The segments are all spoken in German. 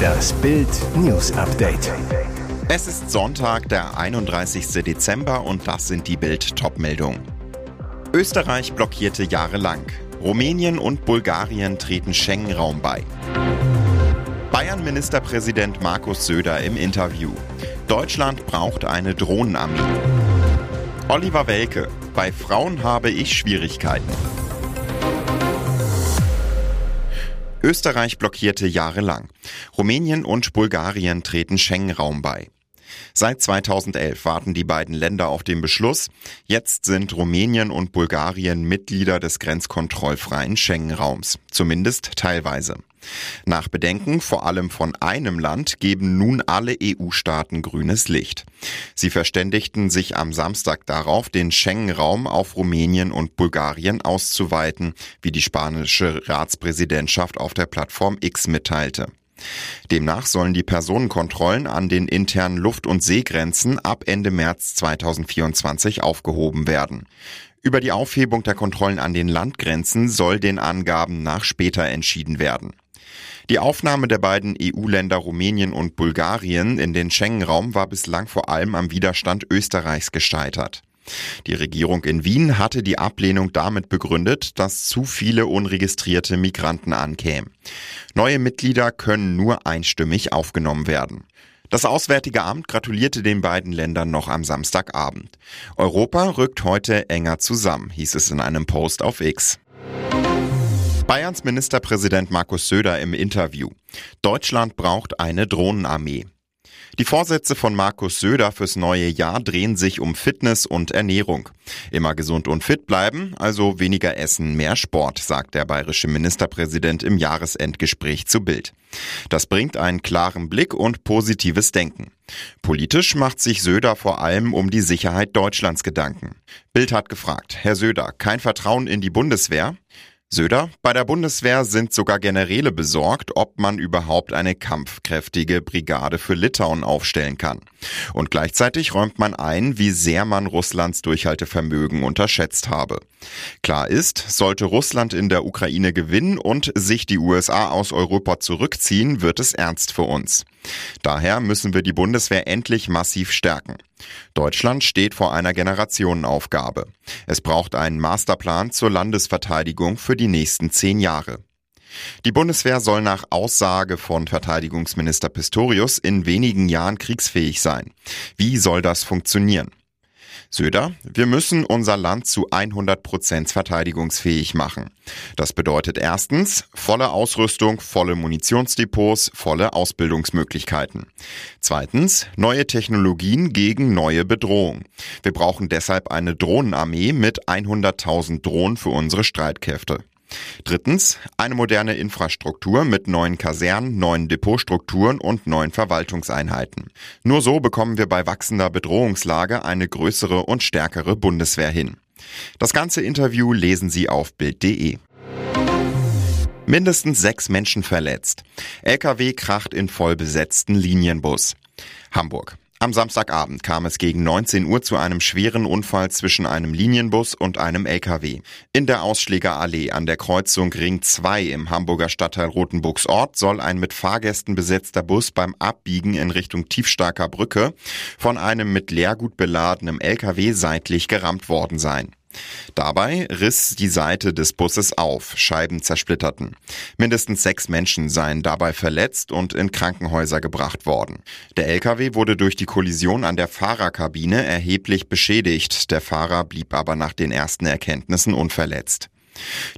Das Bild News Update. Es ist Sonntag, der 31. Dezember und das sind die Bild Topmeldungen. Österreich blockierte jahrelang. Rumänien und Bulgarien treten Schengen-Raum bei. Bayern-Ministerpräsident Markus Söder im Interview. Deutschland braucht eine Drohnenarmee. Oliver Welke. Bei Frauen habe ich Schwierigkeiten. Österreich blockierte jahrelang. Rumänien und Bulgarien treten Schengen-Raum bei. Seit 2011 warten die beiden Länder auf den Beschluss. Jetzt sind Rumänien und Bulgarien Mitglieder des grenzkontrollfreien Schengen-Raums, zumindest teilweise. Nach Bedenken vor allem von einem Land geben nun alle EU-Staaten grünes Licht. Sie verständigten sich am Samstag darauf, den Schengen-Raum auf Rumänien und Bulgarien auszuweiten, wie die spanische Ratspräsidentschaft auf der Plattform X mitteilte. Demnach sollen die Personenkontrollen an den internen Luft- und Seegrenzen ab Ende März 2024 aufgehoben werden. Über die Aufhebung der Kontrollen an den Landgrenzen soll den Angaben nach später entschieden werden. Die Aufnahme der beiden EU-Länder Rumänien und Bulgarien in den Schengen-Raum war bislang vor allem am Widerstand Österreichs gescheitert. Die Regierung in Wien hatte die Ablehnung damit begründet, dass zu viele unregistrierte Migranten ankämen. Neue Mitglieder können nur einstimmig aufgenommen werden. Das Auswärtige Amt gratulierte den beiden Ländern noch am Samstagabend. Europa rückt heute enger zusammen, hieß es in einem Post auf X. Bayerns Ministerpräsident Markus Söder im Interview. Deutschland braucht eine Drohnenarmee. Die Vorsätze von Markus Söder fürs neue Jahr drehen sich um Fitness und Ernährung. Immer gesund und fit bleiben, also weniger essen, mehr Sport, sagt der bayerische Ministerpräsident im Jahresendgespräch zu Bild. Das bringt einen klaren Blick und positives Denken. Politisch macht sich Söder vor allem um die Sicherheit Deutschlands Gedanken. Bild hat gefragt, Herr Söder, kein Vertrauen in die Bundeswehr? Söder, bei der Bundeswehr sind sogar Generäle besorgt, ob man überhaupt eine kampfkräftige Brigade für Litauen aufstellen kann. Und gleichzeitig räumt man ein, wie sehr man Russlands Durchhaltevermögen unterschätzt habe. Klar ist, sollte Russland in der Ukraine gewinnen und sich die USA aus Europa zurückziehen, wird es ernst für uns. Daher müssen wir die Bundeswehr endlich massiv stärken. Deutschland steht vor einer Generationenaufgabe. Es braucht einen Masterplan zur Landesverteidigung für die nächsten zehn Jahre. Die Bundeswehr soll nach Aussage von Verteidigungsminister Pistorius in wenigen Jahren kriegsfähig sein. Wie soll das funktionieren? Söder, wir müssen unser Land zu 100 Prozent verteidigungsfähig machen. Das bedeutet erstens volle Ausrüstung, volle Munitionsdepots, volle Ausbildungsmöglichkeiten. Zweitens neue Technologien gegen neue Bedrohungen. Wir brauchen deshalb eine Drohnenarmee mit 100.000 Drohnen für unsere Streitkräfte. Drittens, eine moderne Infrastruktur mit neuen Kasernen, neuen Depotstrukturen und neuen Verwaltungseinheiten. Nur so bekommen wir bei wachsender Bedrohungslage eine größere und stärkere Bundeswehr hin. Das ganze Interview lesen Sie auf Bild.de. Mindestens sechs Menschen verletzt. LKW kracht in vollbesetzten Linienbus. Hamburg. Am Samstagabend kam es gegen 19 Uhr zu einem schweren Unfall zwischen einem Linienbus und einem LKW. In der Ausschlägerallee an der Kreuzung Ring 2 im Hamburger Stadtteil Rotenburgsort soll ein mit Fahrgästen besetzter Bus beim Abbiegen in Richtung Tiefstarker Brücke von einem mit Leergut beladenen LKW seitlich gerammt worden sein. Dabei riss die Seite des Busses auf, Scheiben zersplitterten. Mindestens sechs Menschen seien dabei verletzt und in Krankenhäuser gebracht worden. Der LKW wurde durch die Kollision an der Fahrerkabine erheblich beschädigt, der Fahrer blieb aber nach den ersten Erkenntnissen unverletzt.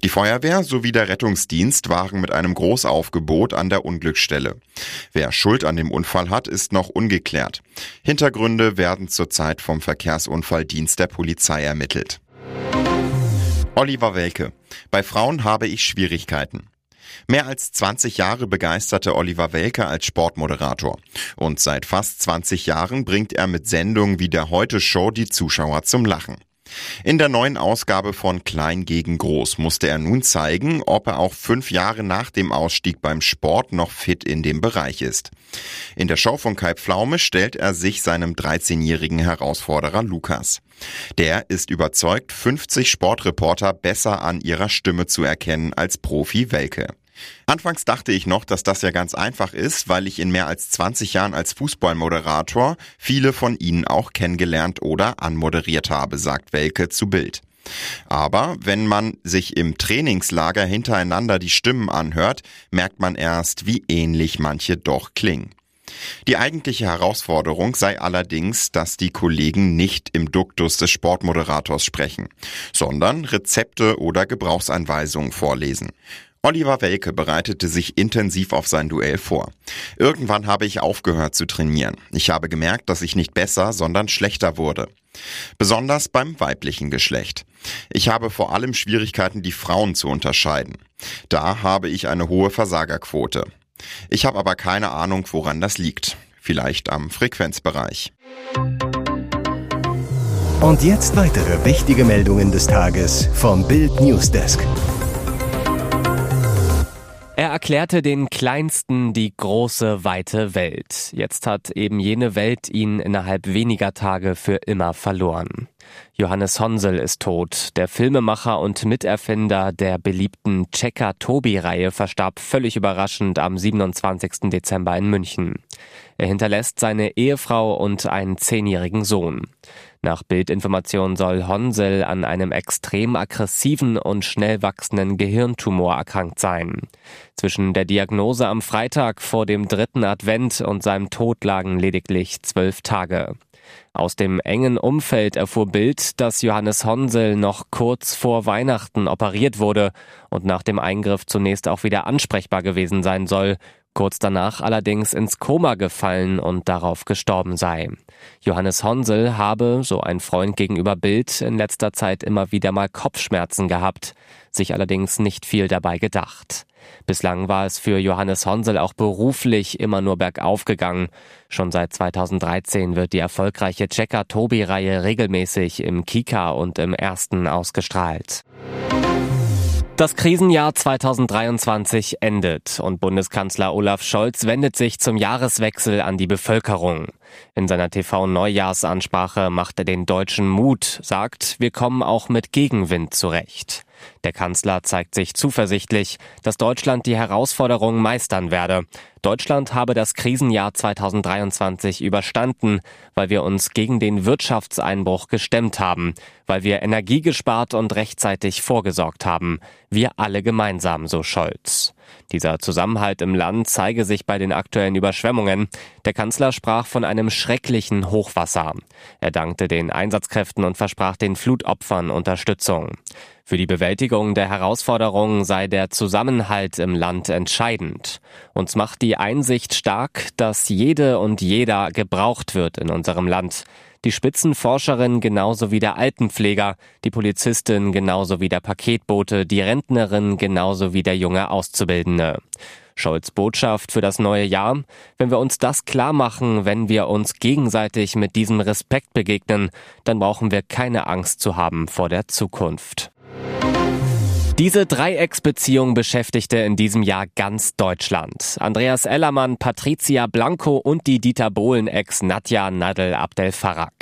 Die Feuerwehr sowie der Rettungsdienst waren mit einem Großaufgebot an der Unglücksstelle. Wer Schuld an dem Unfall hat, ist noch ungeklärt. Hintergründe werden zurzeit vom Verkehrsunfalldienst der Polizei ermittelt. Oliver Welke. Bei Frauen habe ich Schwierigkeiten. Mehr als 20 Jahre begeisterte Oliver Welke als Sportmoderator. Und seit fast 20 Jahren bringt er mit Sendungen wie der Heute Show die Zuschauer zum Lachen. In der neuen Ausgabe von Klein gegen Groß musste er nun zeigen, ob er auch fünf Jahre nach dem Ausstieg beim Sport noch fit in dem Bereich ist. In der Show von Kai Pflaume stellt er sich seinem 13-jährigen Herausforderer Lukas. Der ist überzeugt, 50 Sportreporter besser an ihrer Stimme zu erkennen als Profi Welke. Anfangs dachte ich noch, dass das ja ganz einfach ist, weil ich in mehr als 20 Jahren als Fußballmoderator viele von Ihnen auch kennengelernt oder anmoderiert habe, sagt Welke zu Bild. Aber wenn man sich im Trainingslager hintereinander die Stimmen anhört, merkt man erst, wie ähnlich manche doch klingen. Die eigentliche Herausforderung sei allerdings, dass die Kollegen nicht im Duktus des Sportmoderators sprechen, sondern Rezepte oder Gebrauchsanweisungen vorlesen. Oliver Welke bereitete sich intensiv auf sein Duell vor. Irgendwann habe ich aufgehört zu trainieren. Ich habe gemerkt, dass ich nicht besser, sondern schlechter wurde. Besonders beim weiblichen Geschlecht. Ich habe vor allem Schwierigkeiten, die Frauen zu unterscheiden. Da habe ich eine hohe Versagerquote. Ich habe aber keine Ahnung, woran das liegt. Vielleicht am Frequenzbereich. Und jetzt weitere wichtige Meldungen des Tages vom Bild Newsdesk. Er erklärte den Kleinsten die große, weite Welt. Jetzt hat eben jene Welt ihn innerhalb weniger Tage für immer verloren. Johannes Honsel ist tot. Der Filmemacher und Miterfinder der beliebten Checker-Tobi-Reihe verstarb völlig überraschend am 27. Dezember in München. Er hinterlässt seine Ehefrau und einen zehnjährigen Sohn. Nach Bildinformation soll Honsel an einem extrem aggressiven und schnell wachsenden Gehirntumor erkrankt sein. Zwischen der Diagnose am Freitag vor dem dritten Advent und seinem Tod lagen lediglich zwölf Tage. Aus dem engen Umfeld erfuhr Bild, dass Johannes Honsel noch kurz vor Weihnachten operiert wurde und nach dem Eingriff zunächst auch wieder ansprechbar gewesen sein soll, kurz danach allerdings ins Koma gefallen und darauf gestorben sei. Johannes Honsel habe, so ein Freund gegenüber Bild, in letzter Zeit immer wieder mal Kopfschmerzen gehabt, sich allerdings nicht viel dabei gedacht. Bislang war es für Johannes Honsel auch beruflich immer nur bergauf gegangen. Schon seit 2013 wird die erfolgreiche Checker-Tobi-Reihe regelmäßig im Kika und im Ersten ausgestrahlt. Das Krisenjahr 2023 endet und Bundeskanzler Olaf Scholz wendet sich zum Jahreswechsel an die Bevölkerung. In seiner TV-Neujahrsansprache macht er den Deutschen Mut, sagt, wir kommen auch mit Gegenwind zurecht. Der Kanzler zeigt sich zuversichtlich, dass Deutschland die Herausforderungen meistern werde. Deutschland habe das Krisenjahr 2023 überstanden, weil wir uns gegen den Wirtschaftseinbruch gestemmt haben, weil wir Energie gespart und rechtzeitig vorgesorgt haben. Wir alle gemeinsam, so Scholz. Dieser Zusammenhalt im Land zeige sich bei den aktuellen Überschwemmungen. Der Kanzler sprach von einem schrecklichen Hochwasser. Er dankte den Einsatzkräften und versprach den Flutopfern Unterstützung. Für die Bewältigung der Herausforderungen sei der Zusammenhalt im Land entscheidend. Uns macht die Einsicht stark, dass jede und jeder gebraucht wird in unserem Land. Die Spitzenforscherin genauso wie der Altenpfleger, die Polizistin genauso wie der Paketbote, die Rentnerin genauso wie der junge Auszubildende. Scholz Botschaft für das neue Jahr, wenn wir uns das klar machen, wenn wir uns gegenseitig mit diesem Respekt begegnen, dann brauchen wir keine Angst zu haben vor der Zukunft. Diese Dreiecksbeziehung beschäftigte in diesem Jahr ganz Deutschland. Andreas Ellermann, Patricia Blanco und die Dieter Bohlen-Ex Nadja Nadel Abdel Farag.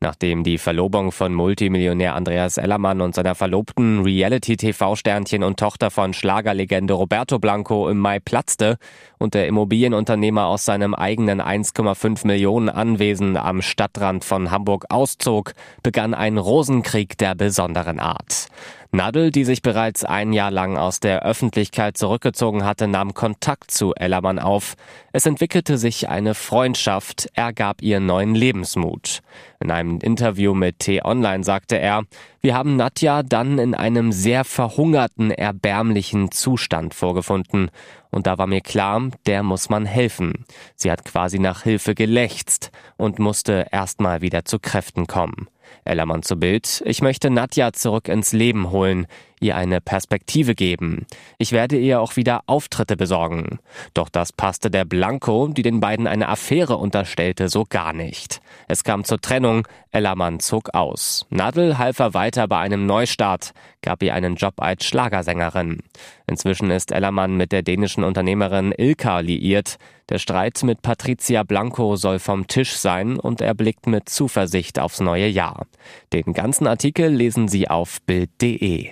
Nachdem die Verlobung von Multimillionär Andreas Ellermann und seiner Verlobten Reality-TV-Sternchen und Tochter von Schlagerlegende Roberto Blanco im Mai platzte und der Immobilienunternehmer aus seinem eigenen 1,5 Millionen Anwesen am Stadtrand von Hamburg auszog, begann ein Rosenkrieg der besonderen Art. Nadel, die sich bereits ein Jahr lang aus der Öffentlichkeit zurückgezogen hatte, nahm Kontakt zu Ellermann auf. Es entwickelte sich eine Freundschaft, er gab ihr neuen Lebensmut. In einem Interview mit T-Online sagte er, wir haben Nadja dann in einem sehr verhungerten, erbärmlichen Zustand vorgefunden. Und da war mir klar, der muss man helfen. Sie hat quasi nach Hilfe gelächzt und musste erstmal wieder zu Kräften kommen. Ellermann zu Bild. Ich möchte Nadja zurück ins Leben holen, ihr eine Perspektive geben. Ich werde ihr auch wieder Auftritte besorgen. Doch das passte der Blanco, die den beiden eine Affäre unterstellte, so gar nicht. Es kam zur Trennung, Ellermann zog aus. Nadel half er weiter bei einem Neustart, gab ihr einen Job als Schlagersängerin. Inzwischen ist Ellermann mit der dänischen Unternehmerin Ilka liiert. Der Streit mit Patricia Blanco soll vom Tisch sein und er blickt mit Zuversicht aufs neue Jahr. Den ganzen Artikel lesen Sie auf Bild.de.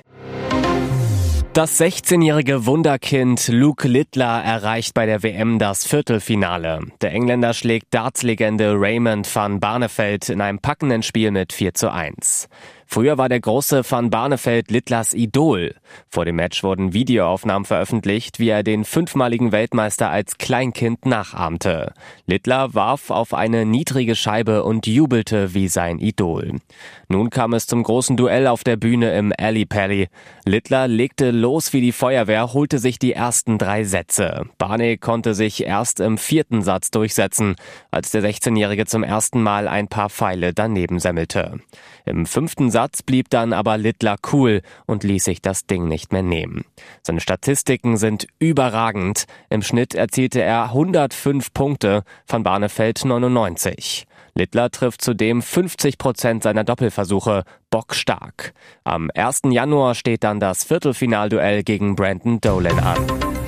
Das 16-jährige Wunderkind Luke Littler erreicht bei der WM das Viertelfinale. Der Engländer schlägt Dartslegende Raymond van Barneveld in einem packenden Spiel mit 4 zu 1. Früher war der große Van Barneveld Littlers Idol. Vor dem Match wurden Videoaufnahmen veröffentlicht, wie er den fünfmaligen Weltmeister als Kleinkind nachahmte. Littler warf auf eine niedrige Scheibe und jubelte wie sein Idol. Nun kam es zum großen Duell auf der Bühne im Alley Pally. Littler legte los wie die Feuerwehr, holte sich die ersten drei Sätze. Barney konnte sich erst im vierten Satz durchsetzen, als der 16-Jährige zum ersten Mal ein paar Pfeile daneben semmelte. Im fünften Satz blieb dann aber Littler cool und ließ sich das Ding nicht mehr nehmen. Seine Statistiken sind überragend. Im Schnitt erzielte er 105 Punkte, von Barnefeld 99. Littler trifft zudem 50 Prozent seiner Doppelversuche, bockstark. Am 1. Januar steht dann das Viertelfinalduell gegen Brandon Dolan an.